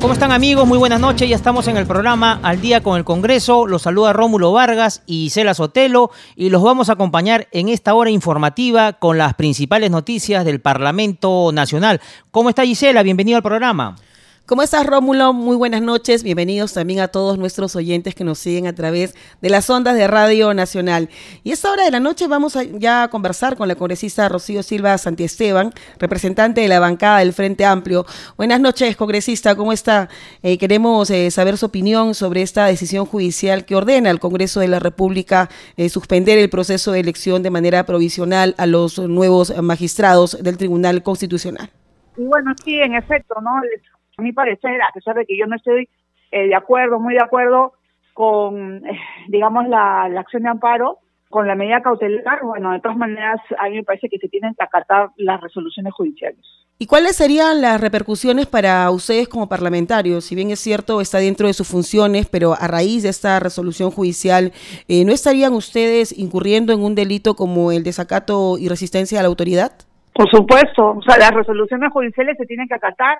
¿Cómo están amigos? Muy buenas noches. Ya estamos en el programa Al día con el Congreso. Los saluda Rómulo Vargas y Isela Sotelo y los vamos a acompañar en esta hora informativa con las principales noticias del Parlamento Nacional. ¿Cómo está Gisela? Bienvenido al programa. ¿Cómo estás, Rómulo? Muy buenas noches. Bienvenidos también a todos nuestros oyentes que nos siguen a través de las ondas de Radio Nacional. Y a esta hora de la noche vamos a ya a conversar con la congresista Rocío Silva Santiesteban, representante de la bancada del Frente Amplio. Buenas noches, congresista. ¿Cómo está? Eh, queremos eh, saber su opinión sobre esta decisión judicial que ordena al Congreso de la República eh, suspender el proceso de elección de manera provisional a los nuevos magistrados del Tribunal Constitucional. Y bueno, sí, en efecto, ¿no? A mi parecer, a pesar de que yo no estoy eh, de acuerdo, muy de acuerdo con, eh, digamos, la, acción de amparo, con la medida cautelar, bueno, de todas maneras, a mí me parece que se tienen que acatar las resoluciones judiciales. ¿Y cuáles serían las repercusiones para ustedes como parlamentarios? Si bien es cierto, está dentro de sus funciones, pero a raíz de esta resolución judicial, eh, ¿no estarían ustedes incurriendo en un delito como el desacato y resistencia a la autoridad? Por supuesto, o sea, las resoluciones judiciales se tienen que acatar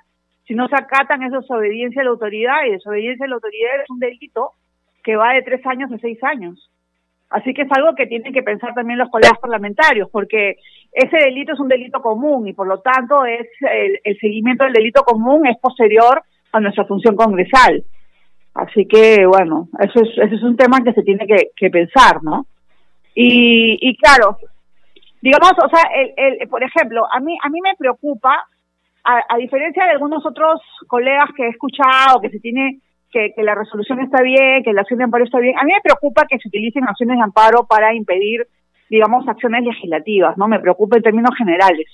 si no se acatan, es desobediencia a la autoridad y desobediencia a la autoridad es un delito que va de tres años a seis años. Así que es algo que tienen que pensar también los colegas parlamentarios, porque ese delito es un delito común y por lo tanto es el, seguimiento del delito común es posterior a nuestra función congresal. Así que bueno, eso es, eso es un tema que se tiene que, pensar, ¿no? Y, y claro, digamos, o sea, el, el, por ejemplo, a mí a mí me preocupa a, diferencia de algunos otros colegas que he escuchado, que se tiene que, la resolución está bien, que la acción de amparo está bien, a mí me preocupa que se utilicen acciones de amparo para impedir, digamos, acciones legislativas, ¿no? Me preocupa en términos generales.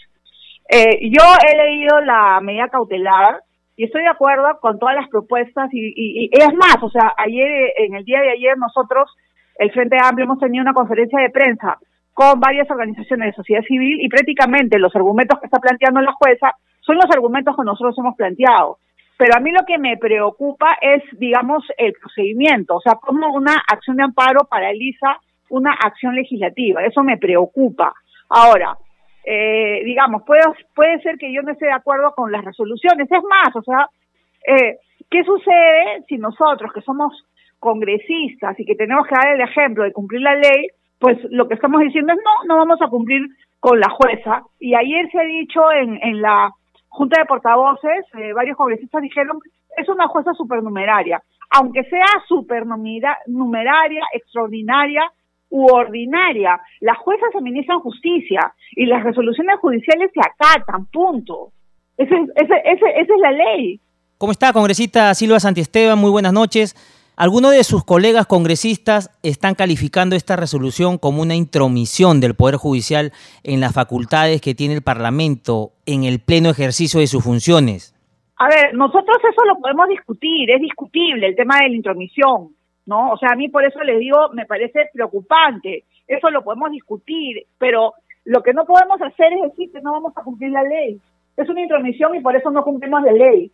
Eh, yo he leído la medida cautelar y estoy de acuerdo con todas las propuestas y, y, es más, o sea, ayer, en el día de ayer nosotros, el Frente Amplio, hemos tenido una conferencia de prensa con varias organizaciones de sociedad civil y prácticamente los argumentos que está planteando la jueza son los argumentos que nosotros hemos planteado. Pero a mí lo que me preocupa es, digamos, el procedimiento, o sea, cómo una acción de amparo paraliza una acción legislativa. Eso me preocupa. Ahora, eh, digamos, puede, puede ser que yo no esté de acuerdo con las resoluciones. Es más, o sea, eh, ¿qué sucede si nosotros, que somos congresistas y que tenemos que dar el ejemplo de cumplir la ley, pues lo que estamos diciendo es no, no vamos a cumplir con la jueza. Y ayer se ha dicho en, en la junta de portavoces, eh, varios congresistas dijeron, es una jueza supernumeraria. Aunque sea supernumeraria, extraordinaria u ordinaria, las juezas administran justicia y las resoluciones judiciales se acatan, punto. Esa es, la ley. ¿Cómo está, congresista Silva Santiesteban? Muy buenas noches. Algunos de sus colegas congresistas están calificando esta resolución como una intromisión del Poder Judicial en las facultades que tiene el Parlamento en el pleno ejercicio de sus funciones. A ver, nosotros eso lo podemos discutir, es discutible el tema de la intromisión, ¿no? O sea, a mí por eso les digo, me parece preocupante, eso lo podemos discutir, pero lo que no podemos hacer es decir que no vamos a cumplir la ley. Es una intromisión y por eso no cumplimos la ley.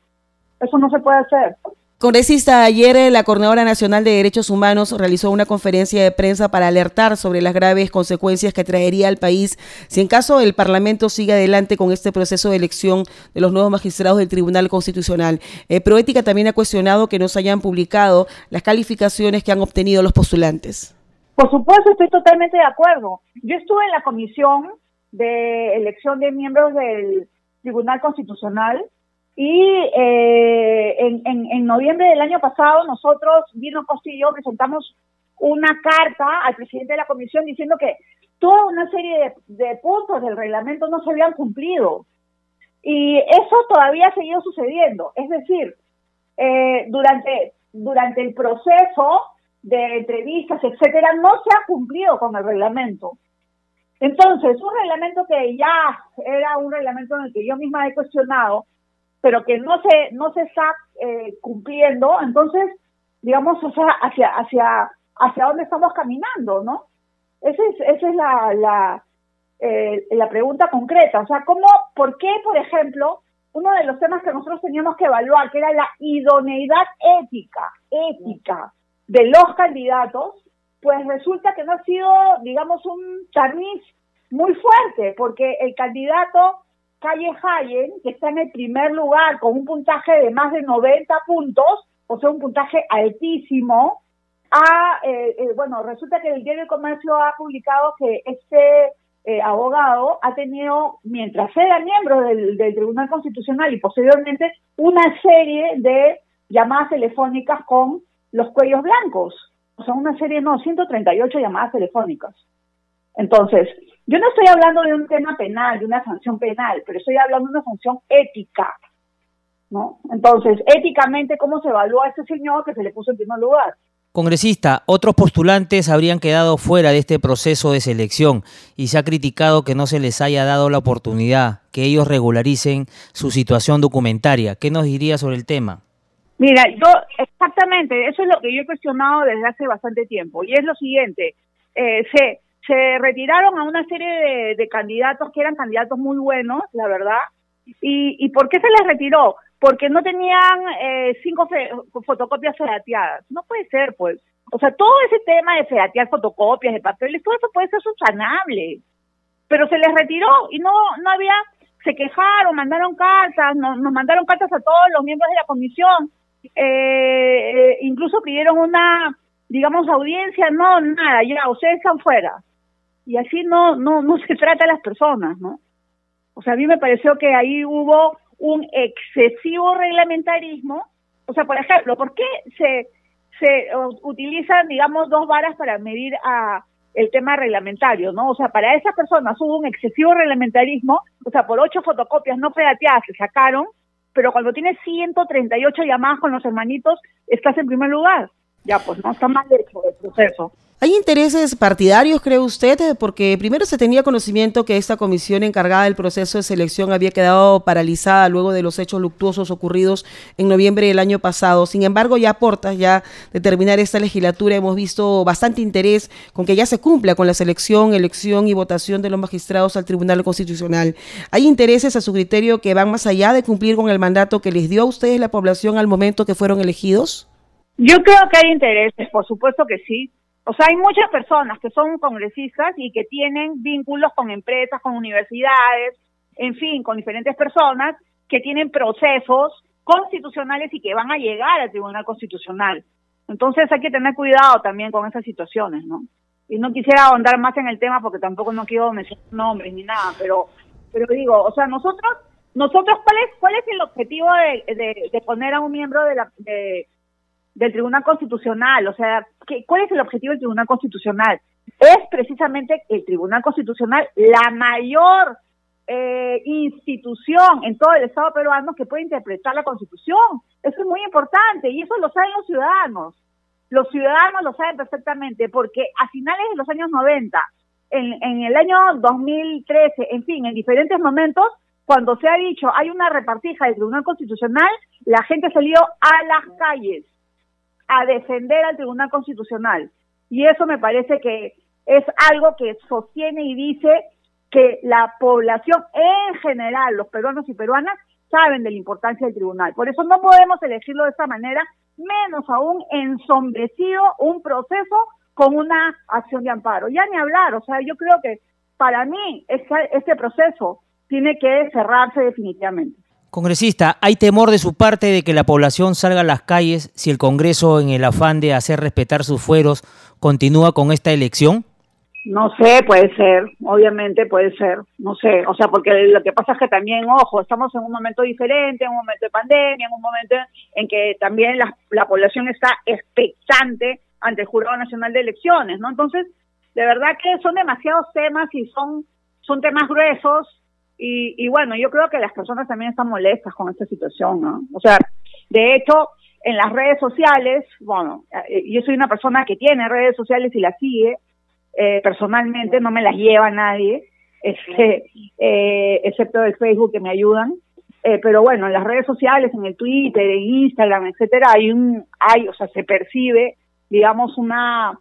Eso no se puede hacer. Congresista, ayer la Coordinadora Nacional de Derechos Humanos realizó una conferencia de prensa para alertar sobre las graves consecuencias que traería al país si en caso el Parlamento sigue adelante con este proceso de elección de los nuevos magistrados del Tribunal Constitucional. Eh, Proética también ha cuestionado que no se hayan publicado las calificaciones que han obtenido los postulantes. Por supuesto, estoy totalmente de acuerdo. Yo estuve en la comisión de elección de miembros del Tribunal Constitucional y eh, en, en, noviembre del año pasado nosotros, Vino Costa y yo, presentamos una carta al presidente de la comisión diciendo que toda una serie de, puntos del reglamento no se habían cumplido. Y eso todavía ha seguido sucediendo. Es decir, eh, durante, durante el proceso de entrevistas, etcétera, no se ha cumplido con el reglamento. Entonces, un reglamento que ya era un reglamento en el que yo misma he cuestionado, pero que no se, no se está eh, cumpliendo, entonces digamos, o sea, hacia, hacia, hacia dónde estamos caminando, ¿no? Esa es, esa es la, la, eh, la pregunta concreta. O sea, ¿cómo, por qué, por ejemplo, uno de los temas que nosotros teníamos que evaluar, que era la idoneidad ética, ética de los candidatos, pues resulta que no ha sido, digamos, un tamiz muy fuerte, porque el candidato Calle Hayen, que está en el primer lugar con un puntaje de más de 90 puntos, o sea, un puntaje altísimo, ha, eh, eh, bueno, resulta que el Diario de Comercio ha publicado que este eh, abogado ha tenido, mientras era miembro del, del, Tribunal Constitucional y posteriormente, una serie de llamadas telefónicas con los cuellos blancos. O sea, una serie, no, 138 llamadas telefónicas. Entonces, yo no estoy hablando de un tema penal, de una sanción penal, pero estoy hablando de una sanción ética. ¿no? Entonces, éticamente, ¿cómo se evalúa a este señor que se le puso en primer lugar? Congresista, otros postulantes habrían quedado fuera de este proceso de selección y se ha criticado que no se les haya dado la oportunidad que ellos regularicen su situación documentaria. ¿Qué nos diría sobre el tema? Mira, yo exactamente, eso es lo que yo he cuestionado desde hace bastante tiempo y es lo siguiente, eh, se, se retiraron a una serie de, de, candidatos que eran candidatos muy buenos, la verdad, y, ¿y por qué se les retiró? porque no tenían eh, cinco fotocopias fedateadas. No puede ser, pues. O sea, todo ese tema de fedatear fotocopias de papeles, todo eso puede ser subsanable. Pero se les retiró y no, no había, se quejaron, mandaron cartas, nos, nos mandaron cartas a todos los miembros de la comisión. Eh, eh, incluso pidieron una, digamos, audiencia, no, nada, ya, ustedes están fuera. Y así no, no, no se trata a las personas, ¿no? O sea, a mí me pareció que ahí hubo un excesivo reglamentarismo. O sea, por ejemplo, ¿por qué se, se utilizan, digamos, dos varas para medir a el tema reglamentario, ¿no? O sea, para esas personas hubo un excesivo reglamentarismo, o sea, por ocho fotocopias no fedateadas se sacaron, pero cuando tienes 138 llamadas con los hermanitos, estás en primer lugar. Ya, pues no está mal hecho el proceso. ¿Hay intereses partidarios, cree usted? Porque primero se tenía conocimiento que esta comisión encargada del proceso de selección había quedado paralizada luego de los hechos luctuosos ocurridos en noviembre del año pasado. Sin embargo, ya aporta ya de terminar esta legislatura hemos visto bastante interés con que ya se cumpla con la selección, elección y votación de los magistrados al Tribunal Constitucional. ¿Hay intereses a su criterio que van más allá de cumplir con el mandato que les dio a ustedes la población al momento que fueron elegidos? Yo creo que hay intereses, por supuesto que sí o sea, hay muchas personas que son congresistas y que tienen vínculos con empresas, con universidades, en fin, con diferentes personas que tienen procesos constitucionales y que van a llegar al Tribunal Constitucional. Entonces hay que tener cuidado también con esas situaciones, ¿no? Y no quisiera ahondar más en el tema porque tampoco no quiero mencionar nombres ni nada, pero pero digo, o sea, nosotros nosotros cuál es cuál es el objetivo de, poner a un miembro de la de, del Tribunal Constitucional. O sea, ¿qué, ¿cuál es el objetivo del Tribunal Constitucional? Es precisamente el Tribunal Constitucional la mayor eh, institución en todo el Estado peruano que puede interpretar la Constitución. Eso es muy importante y eso lo saben los ciudadanos. Los ciudadanos lo saben perfectamente porque a finales de los años 90, en, en el año 2013, en fin, en diferentes momentos, cuando se ha dicho hay una repartija del Tribunal Constitucional, la gente salió a las calles a defender al Tribunal Constitucional. Y eso me parece que es algo que sostiene y dice que la población en general, los peruanos y peruanas, saben de la importancia del tribunal. Por eso no podemos elegirlo de esta manera, menos aún ensombrecido un proceso con una acción de amparo. Ya ni hablar, o sea, yo creo que para mí este proceso tiene que cerrarse definitivamente. Congresista, ¿hay temor de su parte de que la población salga a las calles si el Congreso, en el afán de hacer respetar sus fueros, continúa con esta elección? No sé, puede ser, obviamente puede ser, no sé, o sea, porque lo que pasa es que también, ojo, estamos en un momento diferente, en un momento de pandemia, en un momento en que también la, la población está expectante ante el Jurado Nacional de Elecciones, ¿no? Entonces, de verdad que son demasiados temas y son, son temas gruesos y, y bueno, yo creo que las personas también están molestas con esta situación, ¿no? O sea, de hecho, en las redes sociales, bueno, eh, yo soy una persona que tiene redes sociales y las sigue, eh, personalmente no me las lleva nadie, este, eh, excepto el Facebook que me ayudan. eh, pero bueno, en las redes sociales, en el Twitter, en Instagram, etcétera, hay un, hay, o sea, se percibe, digamos, una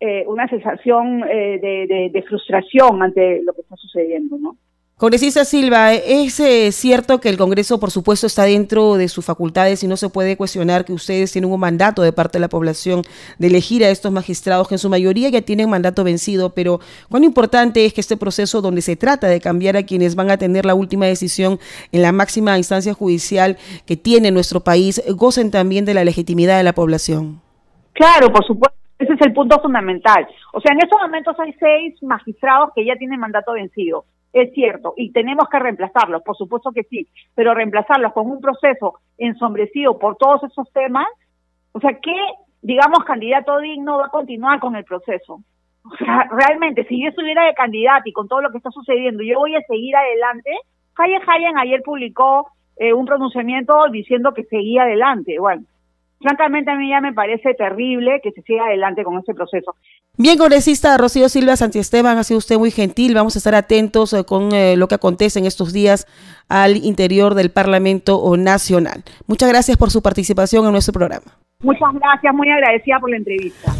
eh, una sensación de, de, frustración ante lo que está sucediendo, ¿no? Congresista Silva, es eh, cierto que el Congreso, por supuesto, está dentro de sus facultades y no se puede cuestionar que ustedes tienen un mandato de parte de la población de elegir a estos magistrados que en su mayoría ya tienen mandato vencido, pero cuán importante es que este proceso donde se trata de cambiar a quienes van a tener la última decisión en la máxima instancia judicial que tiene nuestro país, gocen también de la legitimidad de la población. Claro, por supuesto. Ese es el punto fundamental. O sea, en estos momentos hay seis magistrados que ya tienen mandato vencido es cierto, y tenemos que reemplazarlos, por supuesto que sí, pero reemplazarlos con un proceso ensombrecido por todos esos temas, o sea, ¿qué, digamos, candidato digno va a continuar con el proceso? O sea, realmente, si yo estuviera de candidato y con todo lo que está sucediendo, yo voy a seguir adelante. Hayen Hayen ayer publicó eh, un pronunciamiento diciendo que seguía adelante. Bueno, francamente a mí ya me parece terrible que se siga adelante con este proceso. Bien, congresista Rocío Silva Santiesteban, ha sido usted muy gentil. Vamos a estar atentos eh, con eh, lo que acontece en estos días al interior del Parlamento Nacional. Muchas gracias por su participación en nuestro programa. Muchas gracias, muy agradecida por la entrevista.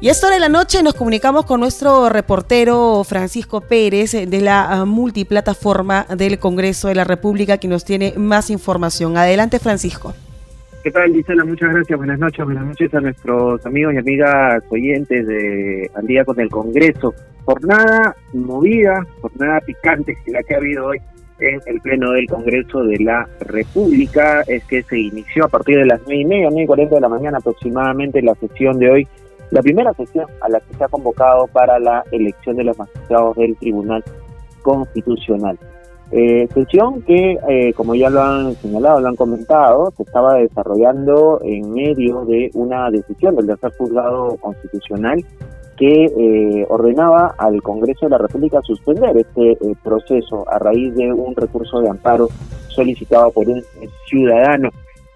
Y a esta hora de la noche nos comunicamos con nuestro reportero Francisco Pérez de la ah, multiplataforma del Congreso de la República que nos tiene más información. Adelante Francisco. ¿Qué tal? Muchas gracias. Buenas noches. Buenas noches a nuestros amigos y amigas oyentes de Al Día con el Congreso. Jornada movida, jornada picante la que ha habido hoy en el Pleno del Congreso de la República. Es que se inició a partir de las nueve y media, nueve y cuarenta de la mañana aproximadamente la sesión de hoy la primera sesión a la que se ha convocado para la elección de los magistrados del Tribunal Constitucional. Eh, sesión que, eh, como ya lo han señalado, lo han comentado, se estaba desarrollando en medio de una decisión del tercer juzgado constitucional que eh, ordenaba al Congreso de la República suspender este proceso a raíz de un recurso de amparo solicitado por un ciudadano.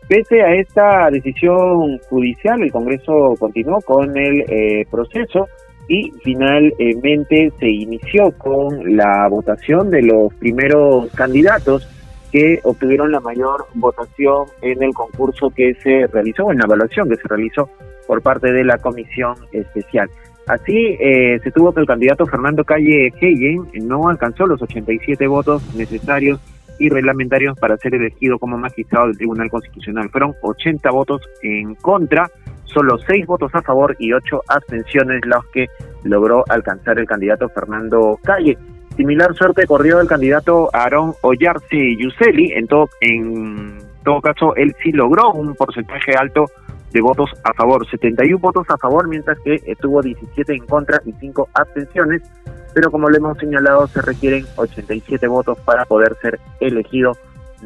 Pese a esta decisión judicial, el Congreso continuó con el eh, proceso y finalmente se inició con la votación de los primeros candidatos que obtuvieron la mayor votación en el concurso que se realizó, en la evaluación que se realizó por parte de la comisión especial. Así eh, se tuvo que el candidato Fernando Calle Heyen no alcanzó los 87 votos necesarios y reglamentarios para ser elegido como magistrado del Tribunal Constitucional. Fueron 80 votos en contra, solo 6 votos a favor y 8 abstenciones los que logró alcanzar el candidato Fernando Calle. Similar suerte corrió el candidato Aarón Ollarse Yuseli, en todo, en todo caso él sí logró un porcentaje alto de votos a favor, 71 votos a favor, mientras que tuvo 17 en contra y 5 abstenciones pero como le hemos señalado se requieren 87 votos para poder ser elegido.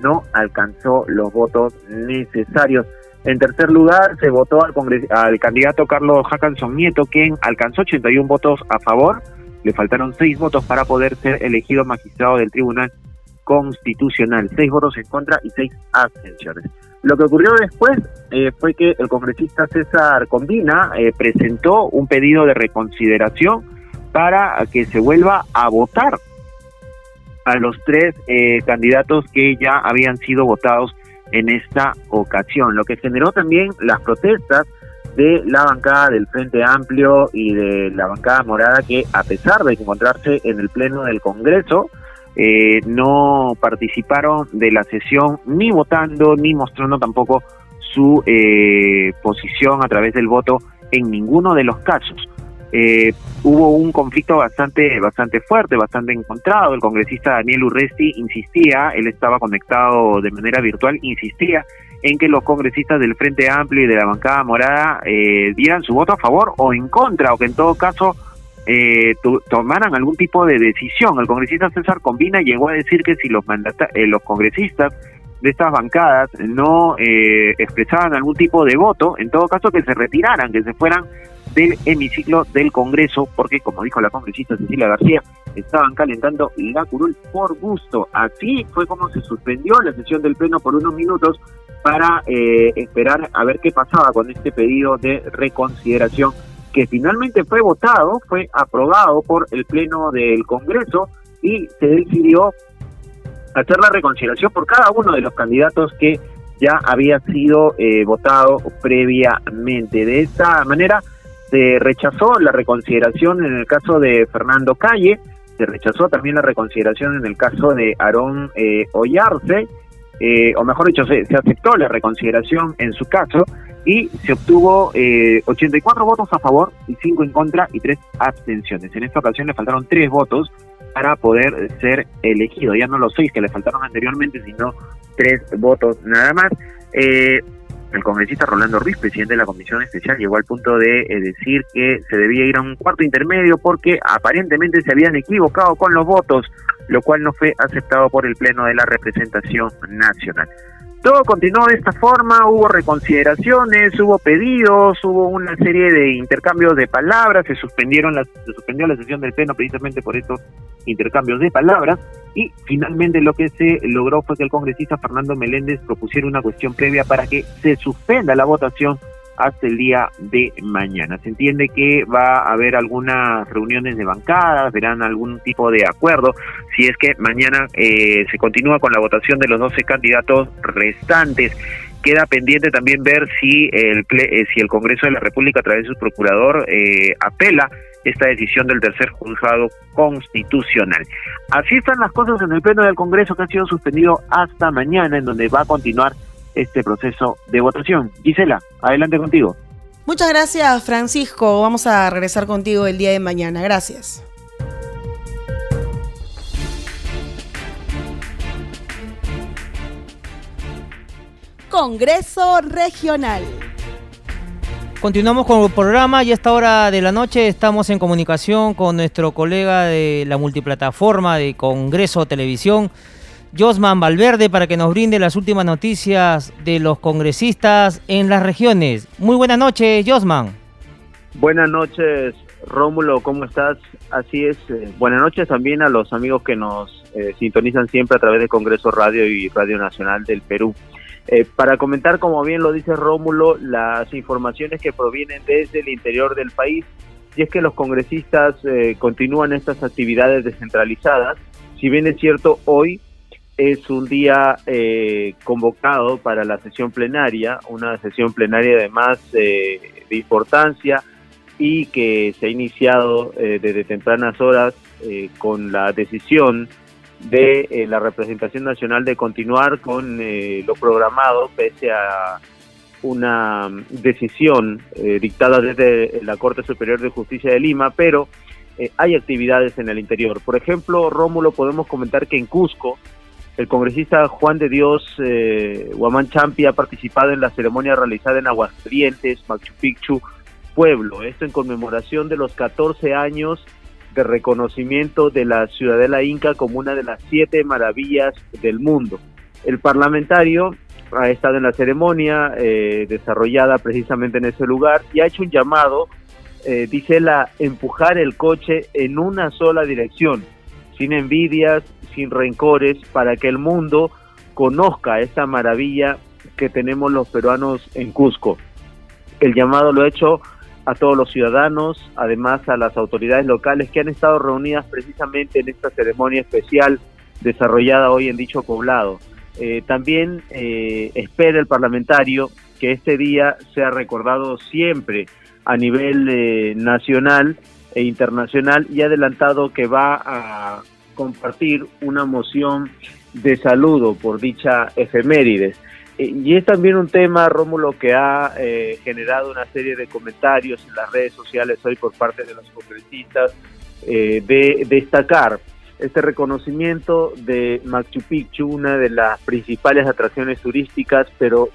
No alcanzó los votos necesarios. En tercer lugar se votó al, al candidato Carlos Hackanson Nieto, quien alcanzó 81 votos a favor. Le faltaron 6 votos para poder ser elegido magistrado del Tribunal Constitucional. 6 votos en contra y 6 abstenciones. Lo que ocurrió después eh, fue que el congresista César Combina eh, presentó un pedido de reconsideración para que se vuelva a votar a los tres eh, candidatos que ya habían sido votados en esta ocasión, lo que generó también las protestas de la bancada del Frente Amplio y de la bancada morada que a pesar de encontrarse en el Pleno del Congreso, eh, no participaron de la sesión ni votando ni mostrando tampoco su eh, posición a través del voto en ninguno de los casos eh, hubo un conflicto bastante, bastante fuerte, bastante encontrado. El congresista Daniel Urresti insistía, él estaba conectado de manera virtual, insistía en que los congresistas del Frente Amplio y de la bancada morada eh, dieran su voto a favor o en contra, o que en todo caso eh, tomaran algún tipo de decisión. El congresista César Combina llegó a decir que si los, eh, los congresistas de estas bancadas no eh, expresaban algún tipo de voto, en todo caso que se retiraran, que se fueran del hemiciclo del Congreso, porque como dijo la congresista Cecilia García, estaban calentando la curul por gusto. Así fue como se suspendió la sesión del Pleno por unos minutos para eh, esperar a ver qué pasaba con este pedido de reconsideración que finalmente fue votado, fue aprobado por el Pleno del Congreso y se decidió hacer la reconsideración por cada uno de los candidatos que ya había sido eh, votado previamente. De esta manera se rechazó la reconsideración en el caso de Fernando Calle, se rechazó también la reconsideración en el caso de Aarón eh, eh, o mejor dicho, se, se, aceptó la reconsideración en su caso y se obtuvo eh, 84 votos a favor y 5 en contra y 3 abstenciones. En esta ocasión le faltaron 3 votos para poder ser elegido, ya no los 6 que le faltaron anteriormente, sino 3 votos nada más. Eh, el congresista Rolando Ruiz, presidente de la Comisión Especial, llegó al punto de eh, decir que se debía ir a un cuarto intermedio porque aparentemente se habían equivocado con los votos, lo cual no fue aceptado por el Pleno de la Representación Nacional. Todo continuó de esta forma, hubo reconsideraciones, hubo pedidos, hubo una serie de intercambios de palabras, se suspendieron las, se suspendió la sesión del pleno precisamente por estos intercambios de palabras y finalmente lo que se logró fue que el congresista Fernando Meléndez propusiera una cuestión previa para que se suspenda la votación hasta el día de mañana. Se entiende que va a haber algunas reuniones de bancadas, verán algún tipo de acuerdo, si es que mañana eh, se continúa con la votación de los 12 candidatos restantes. Queda pendiente también ver si el, eh, si el Congreso de la República, a través de su procurador, eh, apela esta decisión del tercer juzgado constitucional. Así están las cosas en el Pleno del Congreso que ha sido suspendido hasta mañana, en donde va a continuar este proceso de votación. Gisela, adelante contigo. Muchas gracias, Francisco. Vamos a regresar contigo el día de mañana. Gracias. Congreso Regional. Continuamos con el programa y a esta hora de la noche estamos en comunicación con nuestro colega de la multiplataforma de Congreso Televisión, Josman Valverde para que nos brinde las últimas noticias de los congresistas en las regiones. Muy buenas noches, Josman. Buenas noches, Rómulo, ¿cómo estás? Así es, eh, buenas noches también a los amigos que nos eh, sintonizan siempre a través de Congreso Radio y Radio Nacional del Perú. Eh, para comentar, como bien lo dice Rómulo, las informaciones que provienen desde el interior del país, y es que los congresistas continúan estas actividades descentralizadas. Si bien es cierto, hoy es un día eh, convocado para la sesión plenaria, una sesión plenaria además eh, de importancia y que se ha iniciado eh, desde tempranas horas eh, con la decisión de eh, la representación nacional de continuar con lo programado pese a una decisión dictada desde la Corte Superior de Justicia de Lima, pero hay actividades en el interior. Por ejemplo, Rómulo, podemos comentar que en Cusco, el congresista Juan de Dios eh, Guamán Champi ha participado en la ceremonia realizada en Aguascalientes, Machu Picchu, Pueblo. Esto en conmemoración de los 14 años de reconocimiento de la ciudadela inca como una de las siete maravillas del mundo. El parlamentario ha estado en la ceremonia eh, desarrollada precisamente en ese lugar y ha hecho un llamado, eh, dice la empujar el coche en una sola dirección, sin envidias, sin rencores, para que el mundo conozca esta maravilla que tenemos los peruanos en Cusco. El llamado lo ha hecho a todos los ciudadanos, además a las autoridades locales que han estado reunidas precisamente en esta ceremonia especial desarrollada hoy en dicho poblado. Eh, también eh, espera el parlamentario que este día sea recordado siempre a nivel eh, nacional e internacional y ha adelantado que va a compartir una moción de saludo por dicha efemérides. Eh, y es también un tema, Rómulo, que ha eh, generado una serie de comentarios en las redes sociales hoy por parte de los congresistas eh, de destacar este reconocimiento de Machu Picchu, una de las principales atracciones turísticas, pero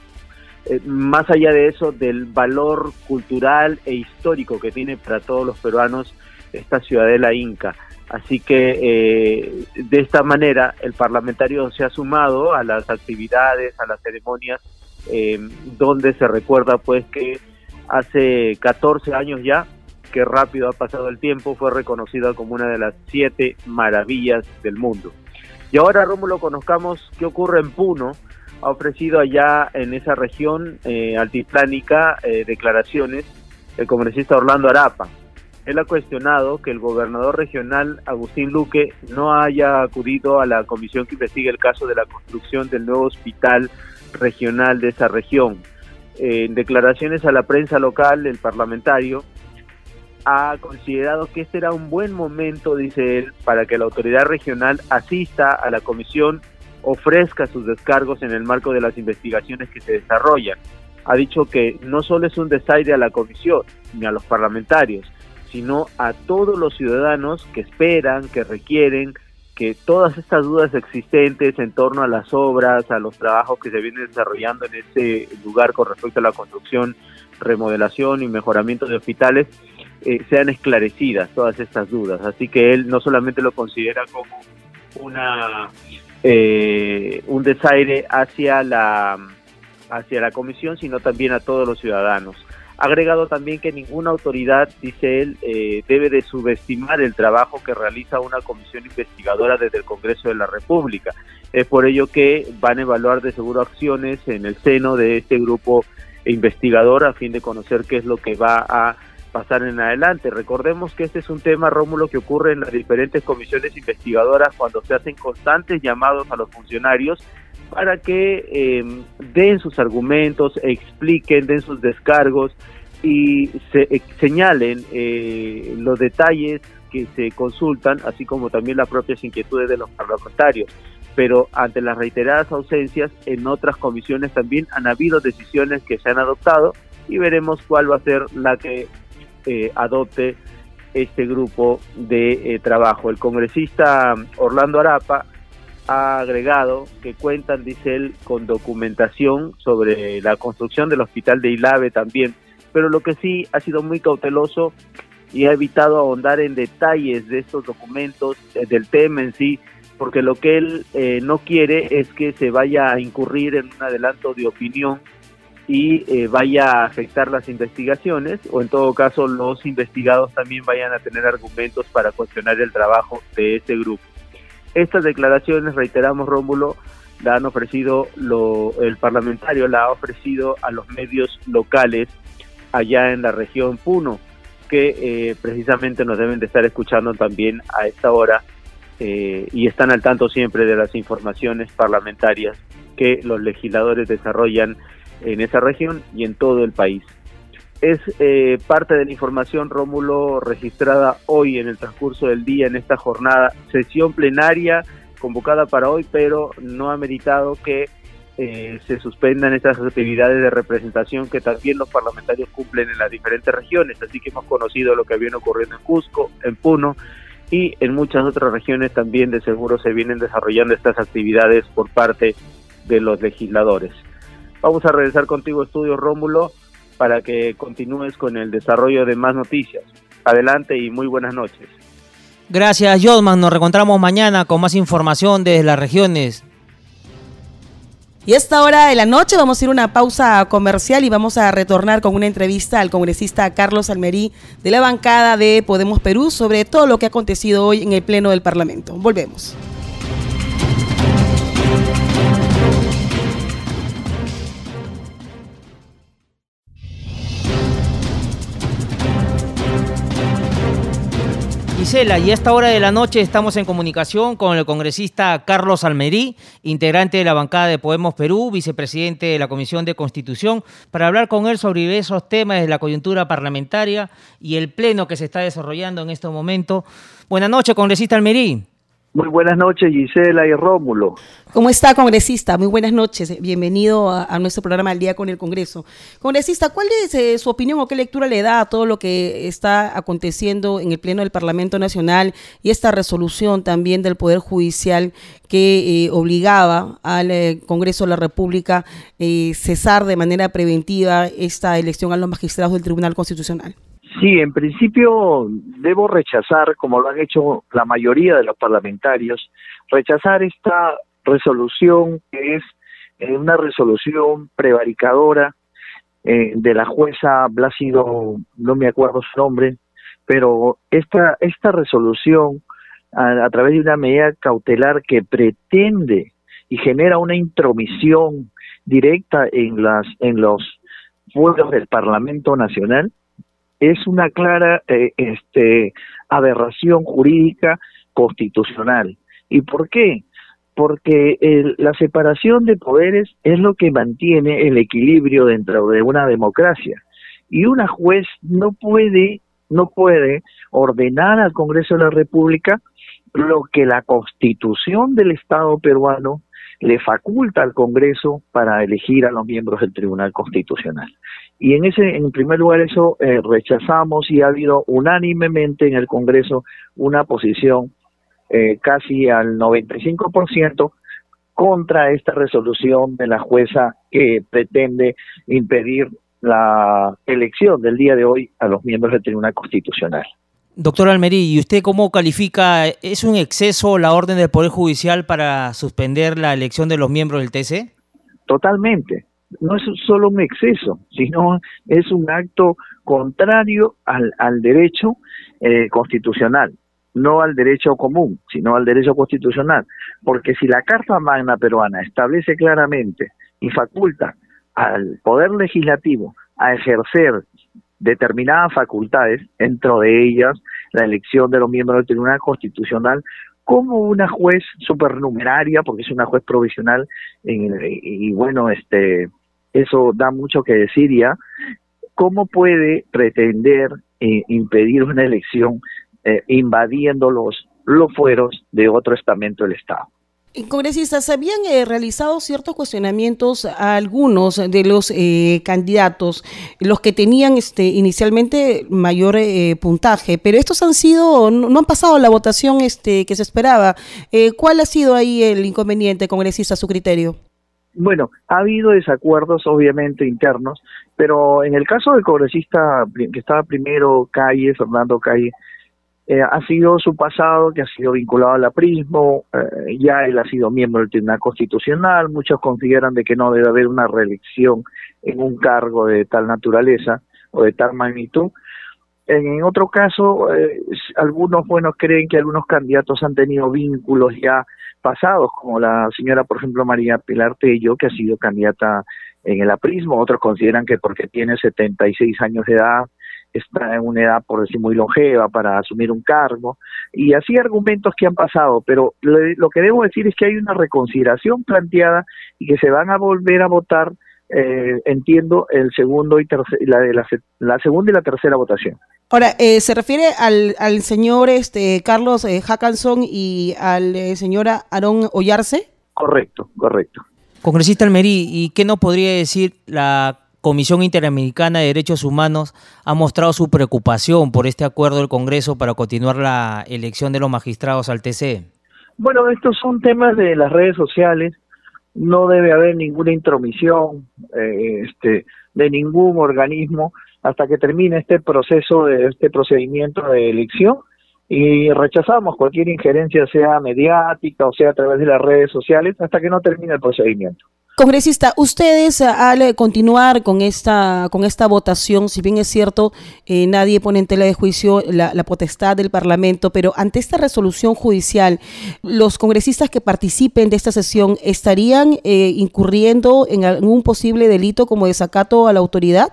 eh, más allá de eso, del valor cultural e histórico que tiene para todos los peruanos esta ciudadela inca. Así que eh, de esta manera el parlamentario se ha sumado a las actividades, a las ceremonias, eh, donde se recuerda pues que hace 14 años ya, que rápido ha pasado el tiempo, fue reconocida como una de las siete maravillas del mundo. Y ahora, Rómulo, conozcamos qué ocurre en Puno. Ha ofrecido allá en esa región eh, altiplánica eh, declaraciones el congresista Orlando Arapa. Él ha cuestionado que el gobernador regional Agustín Luque no haya acudido a la comisión que investiga el caso de la construcción del nuevo hospital regional de esa región. En declaraciones a la prensa local, el parlamentario ha considerado que este era un buen momento, dice él, para que la autoridad regional asista a la comisión, ofrezca sus descargos en el marco de las investigaciones que se desarrollan. Ha dicho que no solo es un desaire a la comisión ni a los parlamentarios, sino a todos los ciudadanos que esperan, que requieren que todas estas dudas existentes en torno a las obras, a los trabajos que se vienen desarrollando en ese lugar con respecto a la construcción, remodelación y mejoramiento de hospitales, eh, sean esclarecidas todas estas dudas. Así que él no solamente lo considera como una eh, un desaire hacia la hacia la comisión, sino también a todos los ciudadanos. Agregado también que ninguna autoridad, dice él, eh, debe de subestimar el trabajo que realiza una comisión investigadora desde el Congreso de la República. Es por ello que van a evaluar de seguro acciones en el seno de este grupo investigador a fin de conocer qué es lo que va a pasar en adelante. Recordemos que este es un tema, Rómulo, que ocurre en las diferentes comisiones investigadoras cuando se hacen constantes llamados a los funcionarios para que eh, den sus argumentos, expliquen, den sus descargos y se, eh, señalen eh, los detalles que se consultan, así como también las propias inquietudes de los parlamentarios. Pero ante las reiteradas ausencias, en otras comisiones también han habido decisiones que se han adoptado y veremos cuál va a ser la que eh, adopte este grupo de eh, trabajo. El congresista Orlando Arapa ha agregado que cuentan, dice él, con documentación sobre la construcción del hospital de Ilave también, pero lo que sí ha sido muy cauteloso y ha evitado ahondar en detalles de estos documentos, eh, del tema en sí, porque lo que él no quiere es que se vaya a incurrir en un adelanto de opinión y eh, vaya a afectar las investigaciones o en todo caso los investigados también vayan a tener argumentos para cuestionar el trabajo de ese grupo. Estas declaraciones, reiteramos Rómulo, la han ofrecido lo, el parlamentario, la ha ofrecido a los medios locales allá en la región Puno, que eh, precisamente nos deben de estar escuchando también a esta hora eh, y están al tanto siempre de las informaciones parlamentarias que los legisladores desarrollan en esa región y en todo el país. Es eh, parte de la información, Rómulo, registrada hoy en el transcurso del día, en esta jornada, sesión plenaria convocada para hoy, pero no ha meditado que eh, se suspendan estas actividades de representación que también los parlamentarios cumplen en las diferentes regiones. Así que hemos conocido lo que viene ocurriendo en Cusco, en Puno y en muchas otras regiones también de seguro se vienen desarrollando estas actividades por parte de los legisladores. Vamos a regresar contigo, Estudio Rómulo, para que continúes con el desarrollo de más noticias. Adelante y muy buenas noches. Gracias, Josman. Nos reencontramos mañana con más información desde las regiones. Y a esta hora de la noche vamos a ir a una pausa comercial y vamos a retornar con una entrevista al congresista Carlos Almerí de la bancada de Podemos Perú sobre todo lo que ha acontecido hoy en el Pleno del Parlamento. Volvemos. Gisela, y a esta hora de la noche estamos en comunicación con el congresista Carlos Almerí, integrante de la bancada de Podemos Perú, vicepresidente de la Comisión de Constitución, para hablar con él sobre esos temas de la coyuntura parlamentaria y el pleno que se está desarrollando en este momento. Buenas noches, congresista Almerí. Muy buenas noches, Gisela y Rómulo. ¿Cómo está, congresista? Muy buenas noches. Bienvenido a, nuestro programa Al Día con el Congreso. Congresista, ¿cuál es eh, su opinión o qué lectura le da a todo lo que está aconteciendo en el Pleno del Parlamento Nacional y esta resolución también del Poder Judicial que eh, obligaba al eh, Congreso de la República cesar de manera preventiva esta elección a los magistrados del Tribunal Constitucional? Sí, en principio debo rechazar, como lo han hecho la mayoría de los parlamentarios, rechazar esta resolución que es eh, una resolución prevaricadora eh, de la jueza Blásido, no me acuerdo su nombre, pero esta, esta resolución a, a través de una medida cautelar que pretende y genera una intromisión directa en las en los fueros del Parlamento Nacional es una clara eh, este, aberración jurídica constitucional. ¿Y por qué? Porque la separación de poderes es lo que mantiene el equilibrio dentro de una democracia. Y una juez no puede, no puede ordenar al Congreso de la República lo que la constitución del Estado peruano le faculta al Congreso para elegir a los miembros del Tribunal Constitucional. Y en ese, en primer lugar, eso eh, rechazamos y ha habido unánimemente en el Congreso una posición eh, casi al 95% contra esta resolución de la jueza que pretende impedir la elección del día de hoy a los miembros del Tribunal Constitucional. Doctor Almerí, ¿y usted cómo califica? ¿Es un exceso la orden del Poder Judicial para suspender la elección de los miembros del TC? Totalmente. No es solo un exceso, sino es un acto contrario al, derecho eh, constitucional, no al derecho común, sino al derecho constitucional. Porque si la Carta Magna peruana establece claramente y faculta al Poder Legislativo a ejercer determinadas facultades, dentro de ellas la elección de los miembros del Tribunal Constitucional, como una juez supernumeraria, porque es una juez provisional, y, bueno, este eso da mucho que decir ya, ¿cómo puede pretender eh, impedir una elección eh, invadiendo los, los fueros de otro estamento del Estado? Congresistas, se habían eh, realizado ciertos cuestionamientos a algunos de los eh, candidatos, los que tenían este, inicialmente mayor eh, puntaje, pero estos han sido, no, han pasado la votación este, que se esperaba. ¿Cuál ha sido ahí el inconveniente, congresista, a su criterio? Bueno, ha habido desacuerdos obviamente internos, pero en el caso del congresista que estaba primero, Calle, Fernando Calle, eh, ha sido su pasado que ha sido vinculado al aprismo, eh, ya él ha sido miembro del Tribunal Constitucional, muchos consideran de que no debe haber una reelección en un cargo de tal naturaleza o de tal magnitud. En, otro caso, eh, algunos buenos creen que algunos candidatos han tenido vínculos ya pasados, como la señora, por ejemplo, María Pilar Tello, que ha sido candidata en el aprismo, otros consideran que porque tiene 76 años de edad, está en una edad, por decir, muy longeva para asumir un cargo, y así argumentos que han pasado, pero lo, que debo decir es que hay una reconsideración planteada y que se van a volver a votar, eh, entiendo, el segundo y la, la, la, segunda y la tercera votación. Ahora, eh, ¿se refiere al, al señor este Carlos eh, y al eh, señor Aarón Ollarse? Correcto, correcto. Congresista Almerí, ¿y qué nos podría decir la Comisión Interamericana de Derechos Humanos ha mostrado su preocupación por este acuerdo del Congreso para continuar la elección de los magistrados al TC. Bueno, estos son temas de las redes sociales. No debe haber ninguna intromisión eh, este, de ningún organismo hasta que termine este proceso este procedimiento de elección y rechazamos cualquier injerencia sea mediática o sea a través de las redes sociales hasta que no termine el procedimiento. Congresista, ustedes al continuar con esta con esta votación, si bien es cierto, eh, nadie pone en tela de juicio la, potestad del Parlamento, pero ante esta resolución judicial, los congresistas que participen de esta sesión estarían eh, incurriendo en algún posible delito como desacato a la autoridad?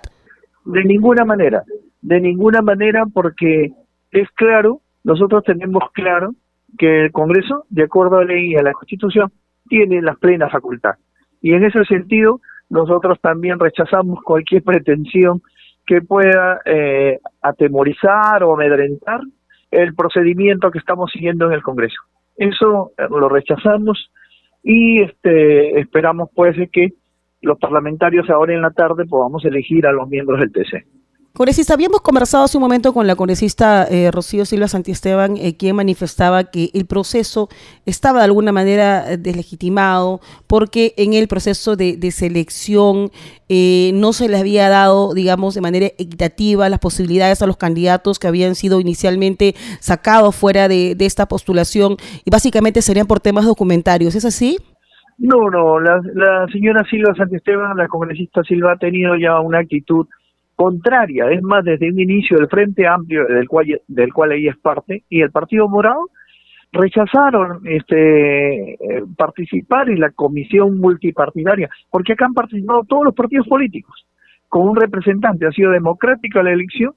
De ninguna manera, de ninguna manera, porque es claro, nosotros tenemos claro que el Congreso, de acuerdo a la ley y a la Constitución, tiene las plenas facultades y en ese sentido, nosotros también rechazamos cualquier pretensión que pueda eh, atemorizar o amedrentar el procedimiento que estamos siguiendo en el Congreso. Eso eh, lo rechazamos y este, esperamos pues que los parlamentarios ahora en la tarde podamos elegir a los miembros del TC. Congresista, habíamos conversado hace un momento con la congresista eh, Rocío Silva Santiesteban, eh, quien manifestaba que el proceso estaba de alguna manera eh, deslegitimado porque en el proceso de, selección no se les había dado, digamos, de manera equitativa las posibilidades a los candidatos que habían sido inicialmente sacados fuera de, esta postulación y básicamente serían por temas documentarios. ¿Es así? No, no, la, la señora Silva Santiesteban, la congresista Silva, ha tenido ya una actitud contraria, es más, desde un inicio del Frente Amplio, del cual, del cual ella es parte, y el Partido Morado, rechazaron este eh, participar en la comisión multipartidaria, porque acá han participado todos los partidos políticos, con un representante, ha sido democrática la elección,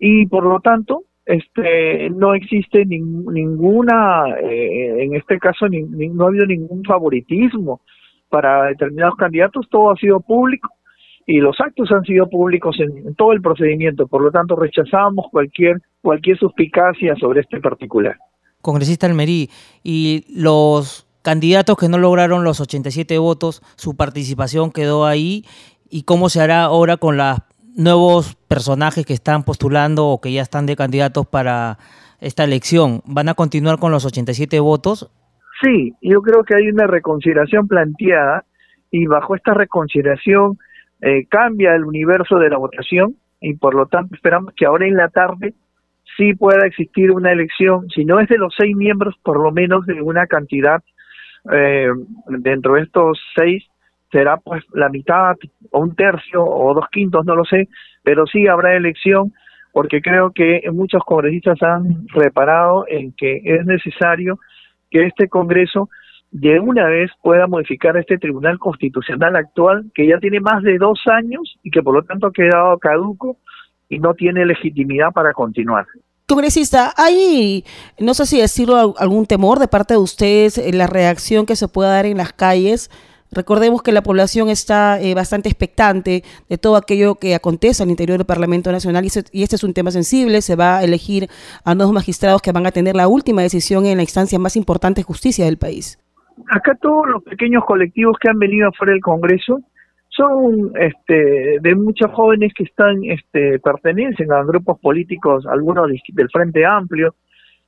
y por lo tanto este no existe ninguna eh, en este caso no ha habido ningún favoritismo para determinados candidatos todo ha sido público y los actos han sido públicos en, todo el procedimiento por lo tanto rechazamos cualquier cualquier suspicacia sobre este particular congresista Almerí y los candidatos que no lograron los 87 votos su participación quedó ahí y cómo se hará ahora con los nuevos personajes que están postulando o que ya están de candidatos para esta elección. ¿Van a continuar con los 87 votos? Sí, yo creo que hay una reconsideración planteada y bajo esta reconsideración eh, cambia el universo de la votación y por lo tanto esperamos que ahora en la tarde sí pueda existir una elección, si no es de los seis miembros, por lo menos de una cantidad eh, dentro de estos seis será pues la mitad o un tercio o dos quintos, no lo sé, pero sí habrá elección porque creo que muchos congresistas han reparado en que es necesario que este Congreso de una vez pueda modificar este Tribunal Constitucional actual que ya tiene más de dos años y que por lo tanto ha quedado caduco y no tiene legitimidad para continuar. Congresista, ¿hay, no sé si decirlo, algún temor de parte de ustedes en la reacción que se pueda dar en las calles Recordemos que la población está eh, bastante expectante de todo aquello que acontece al interior del Parlamento Nacional y, este es un tema sensible. Se va a elegir a nuevos magistrados que van a tener la última decisión en la instancia más importante de justicia del país. Acá todos los pequeños colectivos que han venido afuera del Congreso son este, de muchos jóvenes que están este, pertenecen a grupos políticos, algunos del Frente Amplio,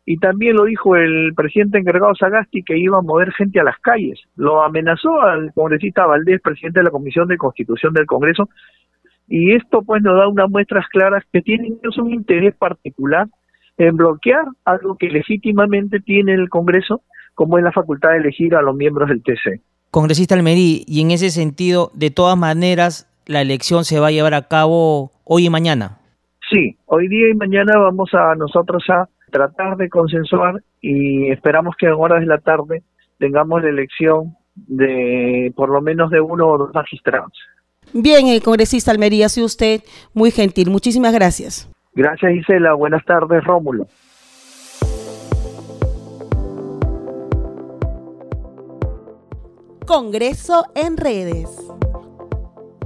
y también lo dijo el presidente encargado Sagasti que iba a mover gente a las calles. Lo amenazó al congresista Valdés, presidente de la Comisión de Constitución del Congreso, y esto pues nos da unas muestras claras que tienen un interés particular en bloquear algo que legítimamente tiene el Congreso, como es la facultad de elegir a los miembros del TC. Congresista Almerí, y en ese sentido, de todas maneras, la elección se va a llevar a cabo hoy y mañana. Sí, hoy día y mañana vamos a nosotros a tratar de consensuar y esperamos que en horas de la tarde tengamos la elección de por lo menos de uno o dos magistrados. Bien, el congresista Almería, soy usted muy gentil. Muchísimas gracias. Gracias, Isela. Buenas tardes, Rómulo. Congreso en redes.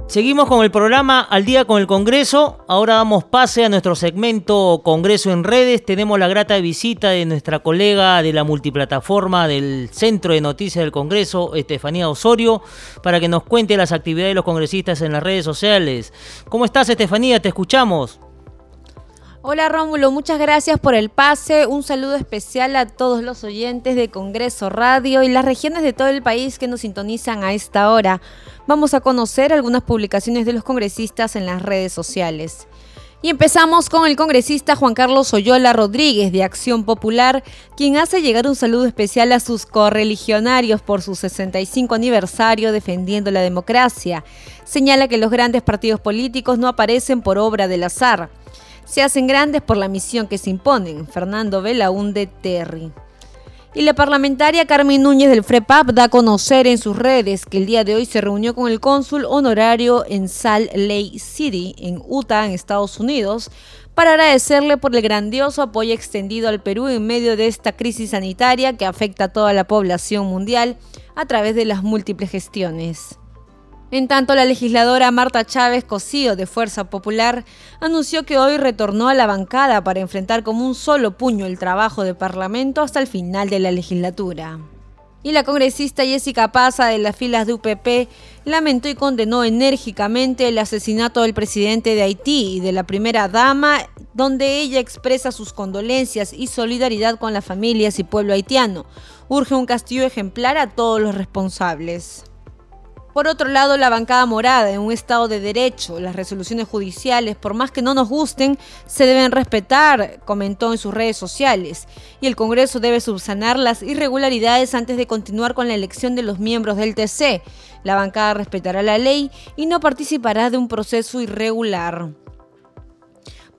Seguimos con el programa Al día con el Congreso. Ahora damos pase a nuestro segmento Congreso en redes. Tenemos la grata visita de nuestra colega de la multiplataforma del Centro de Noticias del Congreso, Estefanía Osorio, para que nos cuente las actividades de los congresistas en las redes sociales. ¿Cómo estás, Estefanía? Te escuchamos. Hola Rómulo, muchas gracias por el pase. Un saludo especial a todos los oyentes de Congreso Radio y las regiones de todo el país que nos sintonizan a esta hora. Vamos a conocer algunas publicaciones de los congresistas en las redes sociales. Y empezamos con el congresista Juan Carlos Oyola Rodríguez de Acción Popular, quien hace llegar un saludo especial a sus correligionarios por su 65 aniversario defendiendo la democracia. Señala que los grandes partidos políticos no aparecen por obra del azar se hacen grandes por la misión que se imponen. Fernando Belaunde Terry. Y la parlamentaria Carmen Núñez del FREPAP da a conocer en sus redes que el día de hoy se reunió con el cónsul honorario en Salt Lake City, en Utah, en Estados Unidos, para agradecerle por el grandioso apoyo extendido al Perú en medio de esta crisis sanitaria que afecta a toda la población mundial a través de las múltiples gestiones. En tanto, la legisladora Marta Chávez Cosío de Fuerza Popular anunció que hoy retornó a la bancada para enfrentar como un solo puño el trabajo de Parlamento hasta el final de la legislatura. Y la congresista Jessica Paza de las filas de UPP lamentó y condenó enérgicamente el asesinato del presidente de Haití y de la primera dama, donde ella expresa sus condolencias y solidaridad con las familias y pueblo haitiano. Urge un castigo ejemplar a todos los responsables. Por otro lado, la bancada morada, en un Estado de derecho, las resoluciones judiciales, por más que no nos gusten, se deben respetar, comentó en sus redes sociales, y el Congreso debe subsanar las irregularidades antes de continuar con la elección de los miembros del TC. La bancada respetará la ley y no participará de un proceso irregular.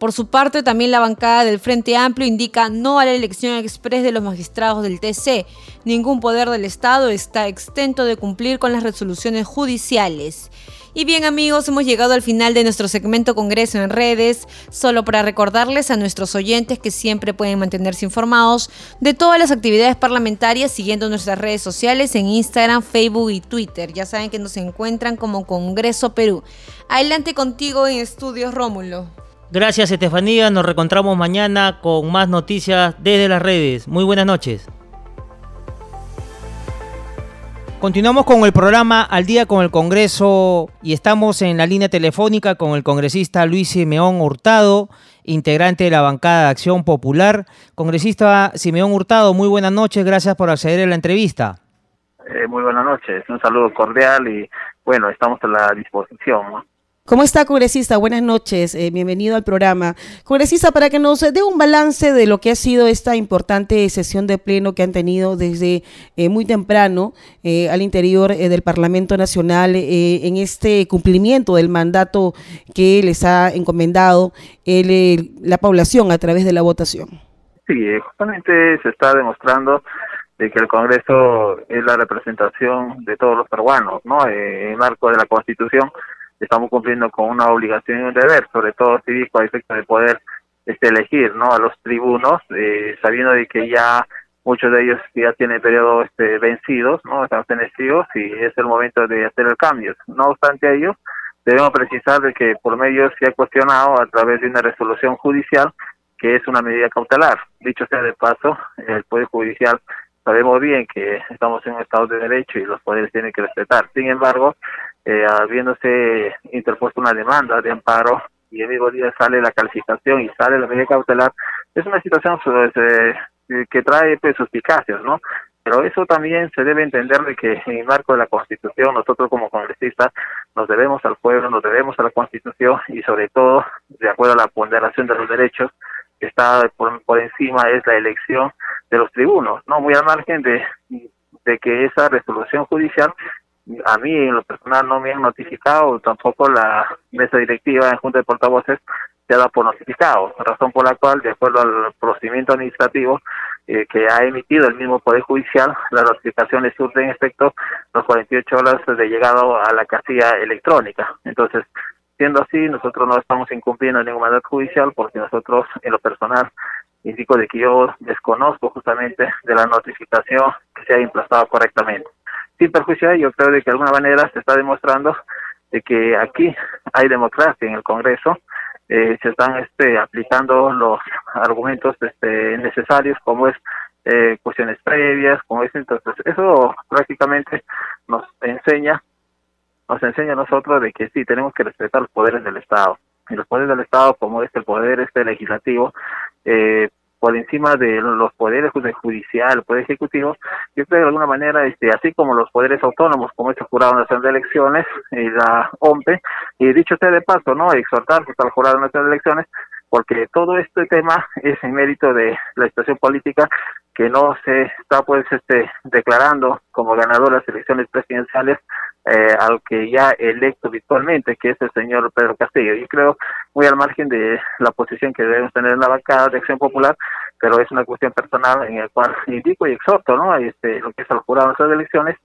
Por su parte, también la bancada del Frente Amplio indica no a la elección express de los magistrados del TC. Ningún poder del Estado está exento de cumplir con las resoluciones judiciales. Y bien amigos, hemos llegado al final de nuestro segmento Congreso en redes, solo para recordarles a nuestros oyentes que siempre pueden mantenerse informados de todas las actividades parlamentarias siguiendo nuestras redes sociales en Instagram, Facebook y Twitter. Ya saben que nos encuentran como Congreso Perú. Adelante contigo en estudios Rómulo. Gracias Estefanía, nos reencontramos mañana con más noticias desde las redes. Muy buenas noches. Continuamos con el programa Al día con el Congreso y estamos en la línea telefónica con el congresista Luis Simeón Hurtado, integrante de la bancada de Acción Popular. Congresista Simeón Hurtado, muy buenas noches, gracias por acceder a la entrevista. Eh, muy buenas noches, un saludo cordial y bueno, estamos a la disposición. ¿Cómo está, congresista? Buenas noches, eh, bienvenido al programa. Congresista, para que nos dé un balance de lo que ha sido esta importante sesión de pleno que han tenido desde eh, muy temprano eh, al interior del Parlamento Nacional en este cumplimiento del mandato que les ha encomendado la población a través de la votación. Sí, justamente se está demostrando de que el Congreso es la representación de todos los peruanos, ¿no? en el marco de la Constitución estamos cumpliendo con una obligación y un deber, sobre todo cívico, a efecto de poder este, elegir no a los tribunos, eh, sabiendo de que ya muchos de ellos ya tienen periodo este, vencidos, no están vencidos y es el momento de hacer el cambio. No obstante ello, debemos precisar de que por medio se ha cuestionado a través de una resolución judicial que es una medida cautelar. Dicho sea de paso, el Poder Judicial sabemos bien que estamos en un Estado de Derecho y los poderes tienen que respetar. Sin embargo, eh, habiéndose interpuesto una demanda de amparo y el mismo día sale la calificación y sale la medida cautelar, es una situación pues, eh, que trae pues, suspicacias, ¿no? Pero eso también se debe entender de que en el marco de la Constitución, nosotros como congresistas nos debemos al pueblo, nos debemos a la Constitución y sobre todo, de acuerdo a la ponderación de los derechos, que está por, por encima es la elección de los tribunos, no muy al margen de, de que esa resolución judicial a mí en lo personal no me han notificado, tampoco la mesa directiva en Junta de Portavoces se ha dado por notificado, razón por la cual, de acuerdo al procedimiento administrativo eh, que ha emitido el mismo Poder Judicial, la notificación le surge en efecto los 48 horas de llegado a la casilla electrónica. Entonces, siendo así, nosotros no estamos incumpliendo ningún mandato judicial porque nosotros, en lo personal, indico de que yo desconozco justamente de la notificación que se ha implantado correctamente sin perjuicio yo creo de que de alguna manera se está demostrando de que aquí hay democracia en el Congreso, eh, se están este, aplicando los argumentos este, necesarios como es eh, cuestiones previas, como es entonces eso prácticamente nos enseña, nos enseña a nosotros de que sí tenemos que respetar los poderes del Estado. Y los poderes del Estado como es el poder este legislativo eh, por encima de los poderes judicial, el poder ejecutivo, yo creo de alguna manera, este, así como los poderes autónomos, como este Jurado Nacional de Elecciones y la OMPE, y dicho sea de paso, ¿no? Exhortar pues, al Jurado Nacional de Elecciones, porque todo este tema es en mérito de la situación política que no se está pues este declarando como ganador las elecciones presidenciales eh, al que ya electo virtualmente, que es el señor Pedro Castillo. Yo creo muy al margen de la posición que debemos tener en la bancada de Acción Popular, pero es una cuestión personal en la cual indico y exhorto ¿no? este, lo que es el jurado de las elecciones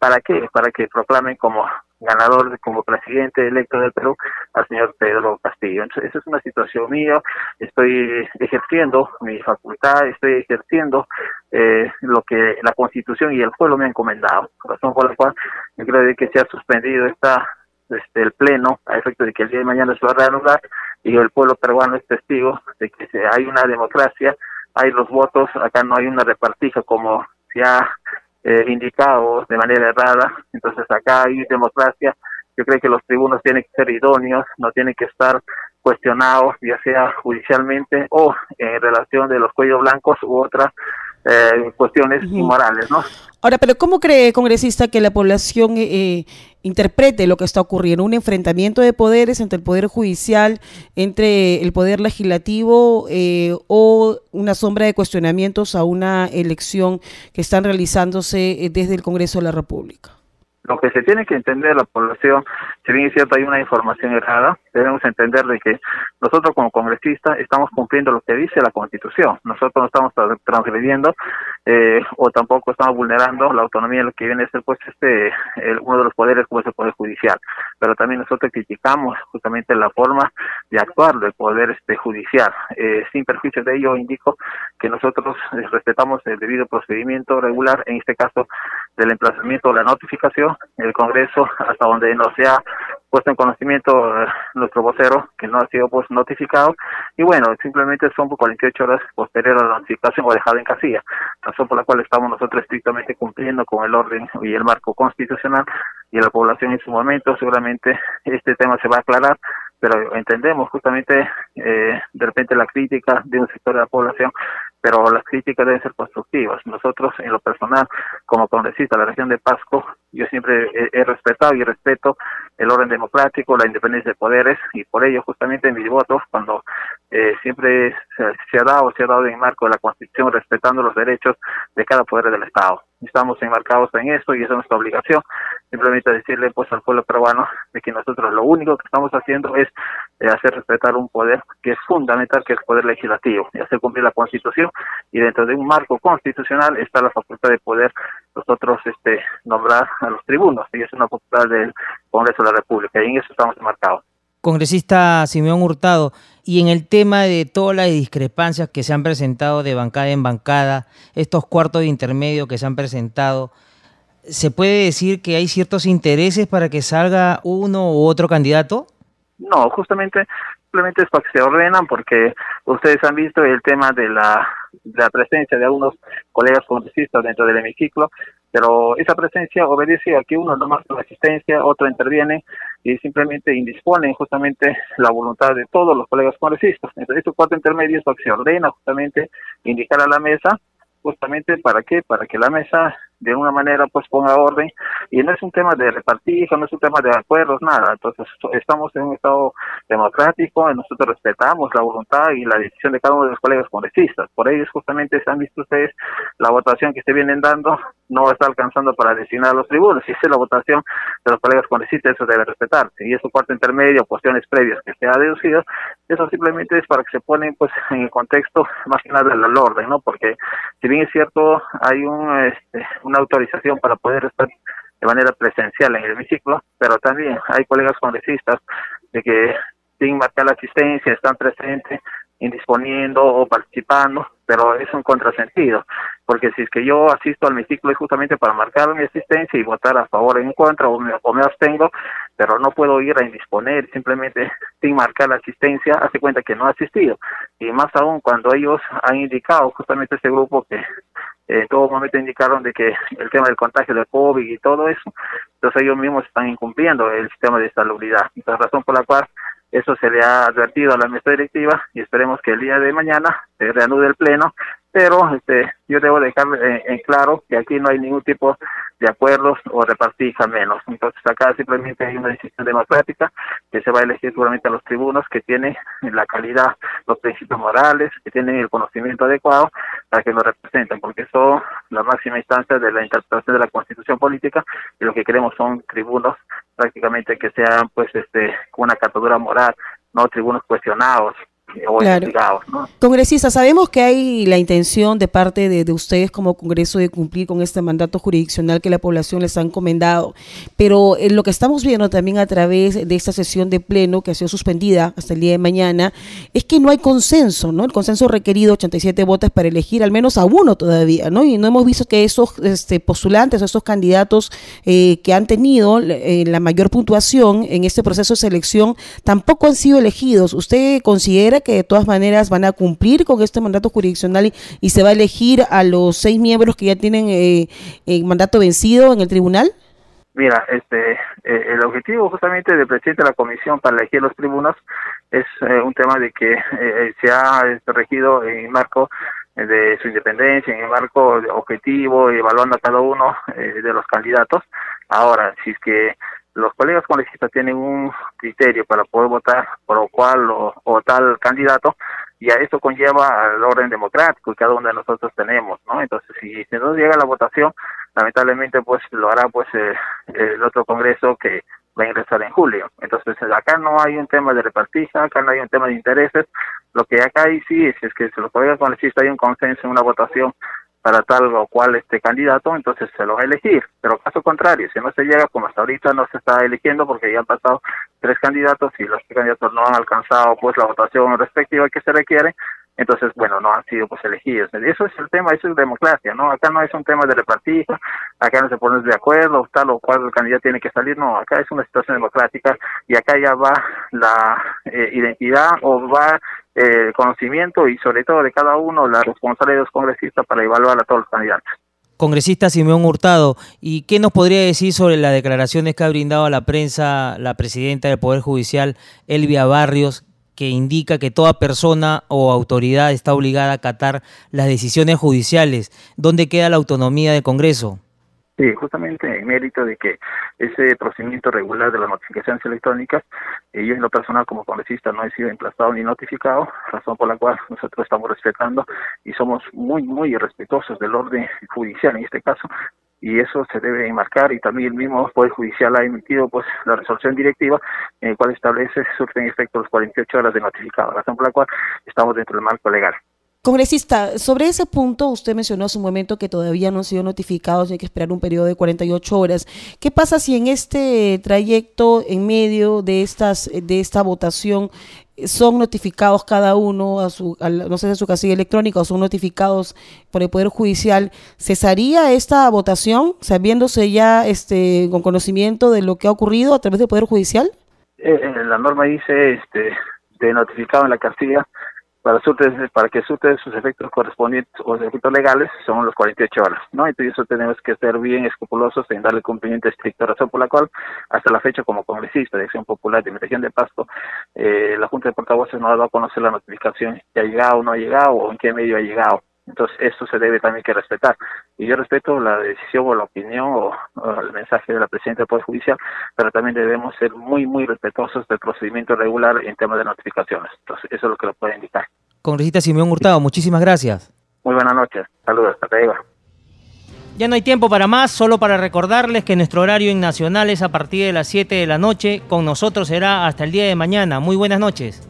¿Para qué? Para que proclamen como ganador, como presidente electo del Perú al señor Pedro Castillo. Entonces, esa es una situación mía, estoy ejerciendo mi facultad, estoy ejerciendo eh, lo que la Constitución y el pueblo me han encomendado, razón por la cual yo creo que se ha suspendido esta este, el pleno a efecto de que el día de mañana se va a reanudar y el pueblo peruano es testigo de que hay una democracia, hay los votos, acá no hay una repartija como se ha eh, indicado de manera errada. Entonces acá hay democracia. Yo creo que los tribunos tienen que ser idóneos, no tienen que estar cuestionados, ya sea judicialmente o en relación de los cuellos blancos u otras eh, cuestiones inmorales, ¿no? Ahora, pero ¿cómo cree, congresista, que la población eh, eh, interprete lo que está ocurriendo? ¿Un enfrentamiento de poderes entre el Poder Judicial, entre el Poder Legislativo o una sombra de cuestionamientos a una elección que están realizándose desde el Congreso de la República? Lo que se tiene que entender la población, si bien es cierto hay una información errada, debemos entender de que nosotros como congresistas estamos cumpliendo lo que dice la Constitución. Nosotros no estamos transgrediendo eh, o tampoco estamos vulnerando la autonomía de lo que viene a ser pues este uno de los poderes como es el poder judicial. Pero también nosotros criticamos justamente la forma de actuar del poder este judicial. Eh, sin perjuicio de ello indico que nosotros eh, respetamos el debido procedimiento regular, en este caso del emplazamiento o la notificación, el Congreso hasta donde no sea puesto en conocimiento eh, nuestro vocero, que no ha sido pues notificado, y bueno, simplemente son por 48 horas posterior a la notificación o dejado en casilla, razón por la cual estamos nosotros estrictamente cumpliendo con el orden y el marco constitucional y la población en su momento. Seguramente este tema se va a aclarar pero entendemos justamente eh, de repente la crítica de un sector de la población, pero las críticas deben ser constructivas. Nosotros, en lo personal, como congresista de la región de Pasco, yo siempre he, respetado y respeto el orden democrático, la independencia de poderes, y por ello, justamente en mis votos, cuando eh, siempre se, ha dado, se ha dado en marco de la Constitución, respetando los derechos de cada poder del Estado. Estamos enmarcados en eso y esa es nuestra obligación. Simplemente decirle pues al pueblo peruano de que nosotros lo único que estamos haciendo es eh, hacer respetar un poder que es fundamental, que es el poder legislativo, y hacer cumplir la Constitución. Y dentro de un marco constitucional está la facultad de poder nosotros este nombrar a los tribunos, y es una facultad del Congreso de la República, y en eso estamos enmarcados. Congresista Simeón Hurtado, y en el tema de todas las discrepancias que se han presentado de bancada en bancada, estos cuartos de intermedio que se han presentado, ¿se puede decir que hay ciertos intereses para que salga uno u otro candidato? No, justamente simplemente es para que se ordenan porque ustedes han visto el tema de la, de la presencia de algunos colegas congresistas dentro del hemiciclo pero esa presencia obedece a que uno no más la asistencia, otro interviene y simplemente indisponen justamente la voluntad de todos los colegas congresistas. Entonces, estos cuatro intermedios lo que se ordena justamente indicar a la mesa, justamente para qué, para que la mesa de una manera pues ponga orden y no es un tema de repartir, no es un tema de acuerdos, nada. Entonces estamos en un estado democrático, nosotros respetamos la voluntad y la decisión de cada uno de los colegas congresistas. Por ello justamente se han visto ustedes la votación que se vienen dando no está alcanzando para designar a los tribunos. Si es la votación de los colegas congresistas, eso debe respetarse. Y eso cuarto intermedio, cuestiones previas que se ha deducido, eso simplemente es para que se ponen pues en el contexto más que nada del orden, ¿no? Porque si bien es cierto, hay un, este, una autorización para poder estar de manera presencial en el hemiciclo, pero también hay colegas congresistas de que sin marcar la asistencia están presentes, indisponiendo o participando, pero es un contrasentido, porque si es que yo asisto al hemiciclo es justamente para marcar mi asistencia y votar a favor o en contra o me, o me abstengo, pero no puedo ir a indisponer simplemente sin marcar la asistencia, hace cuenta que no ha asistido. Y más aún cuando ellos han indicado justamente este grupo que en todo momento indicaron de que el tema del contagio del COVID y todo eso, entonces ellos mismos están incumpliendo el sistema de salubridad. Esa es la razón por la cual eso se le ha advertido a la mesa directiva y esperemos que el día de mañana se reanude el pleno pero este yo debo dejar en, claro que aquí no hay ningún tipo de acuerdos o repartija menos. Entonces acá simplemente hay una decisión democrática que se va a elegir seguramente a los tribunos que tienen la calidad, los principios morales, que tienen el conocimiento adecuado para que nos representen, porque son la máxima instancia de la interpretación de la constitución política y lo que queremos son tribunos prácticamente que sean pues este con una catadura moral, no tribunos cuestionados, claro. Congresista, sabemos que hay la intención de parte de, ustedes como Congreso de cumplir con este mandato jurisdiccional que la población les ha encomendado, pero en lo que estamos viendo también a través de esta sesión de pleno que ha sido suspendida hasta el día de mañana, es que no hay consenso, ¿no? El consenso requerido, 87 votos para elegir al menos a uno todavía, ¿no? Y no hemos visto que esos este, postulantes o esos candidatos eh, que han tenido eh, la mayor puntuación en este proceso de selección tampoco han sido elegidos. ¿Usted considera que de todas maneras van a cumplir con este mandato jurisdiccional y, se va a elegir a los seis miembros que ya tienen eh, el mandato vencido en el tribunal? Mira, este, eh, el objetivo justamente del presidente de la comisión para elegir los tribunos es eh, un tema de que se ha regido en marco de su independencia, en el marco objetivo, evaluando a cada uno de los candidatos. Ahora, si es que los colegas congresistas tienen un criterio para poder votar por cual o, tal candidato, y a eso conlleva al orden democrático que cada uno de nosotros tenemos, ¿no? Entonces, si, no llega la votación, lamentablemente, pues lo hará pues eh, el otro Congreso que va a ingresar en julio. Entonces, acá no hay un tema de repartija, acá no hay un tema de intereses. Lo que acá hay sí es, que se los colegas congresistas hay un consenso en una votación para tal o cual este candidato, entonces se los va a elegir. Pero caso contrario, si no se llega, como hasta ahorita no se está eligiendo porque ya han pasado tres candidatos y los candidatos no han alcanzado pues la votación respectiva que se requiere, entonces, bueno, no han sido pues elegidos. Eso es el tema, eso es democracia, ¿no? Acá no es un tema de repartija, acá no se ponen de acuerdo, tal o cual el candidato tiene que salir, no, acá es una situación democrática y acá ya va la eh, identidad o va el conocimiento y sobre todo de cada uno la responsabilidad de los congresistas para evaluar a todos los candidatos congresista Simeón Hurtado. ¿Y qué nos podría decir sobre las declaraciones que ha brindado a la prensa la presidenta del Poder Judicial, Elvia Barrios, que indica que toda persona o autoridad está obligada a acatar las decisiones judiciales. ¿Dónde queda la autonomía del Congreso? Sí, justamente en mérito de que ese procedimiento regular de las notificaciones electrónicas, yo en lo personal como congresista no he sido emplazado ni notificado, razón por la cual nosotros estamos respetando y somos muy, muy respetuosos del orden judicial en este caso, y eso se debe enmarcar y también el mismo Poder Judicial ha emitido pues la resolución directiva en la cual establece surten efecto los 48 horas de notificado, razón por la cual estamos dentro del marco legal. Congresista, sobre ese punto usted mencionó hace un momento que todavía no han sido notificados y hay que esperar un periodo de 48 horas. ¿Qué pasa si en este trayecto, en medio de estas de esta votación, son notificados cada uno a su, no sé, a su casilla electrónica o son notificados por el Poder Judicial? ¿Cesaría esta votación sabiéndose ya este con conocimiento de lo que ha ocurrido a través del Poder Judicial? Eh, eh, la norma dice este de notificado en la casilla para, para que surte sus efectos correspondientes o efectos legales son los 48 horas, ¿no? Entonces eso tenemos que ser bien escrupulosos en darle cumplimiento estricto, razón por la cual hasta la fecha como congresista de Acción Popular de mi región de Pasto, eh, la Junta de Portavoces no ha dado a conocer la notificación, si ha llegado o no ha llegado o en qué medio ha llegado. Entonces, eso se debe también que respetar. Y yo respeto la decisión o la opinión o, el mensaje de la presidenta del Poder Judicial, pero también debemos ser muy, muy respetuosos del procedimiento regular en temas de notificaciones. Entonces, eso es lo que lo puede indicar. Congresista Simeón Hurtado, muchísimas gracias. Muy buenas noches. Saludos. Hasta luego. Ya no hay tiempo para más, solo para recordarles que nuestro horario en Nacional es a partir de las 7 de la noche. Con nosotros será hasta el día de mañana. Muy buenas noches.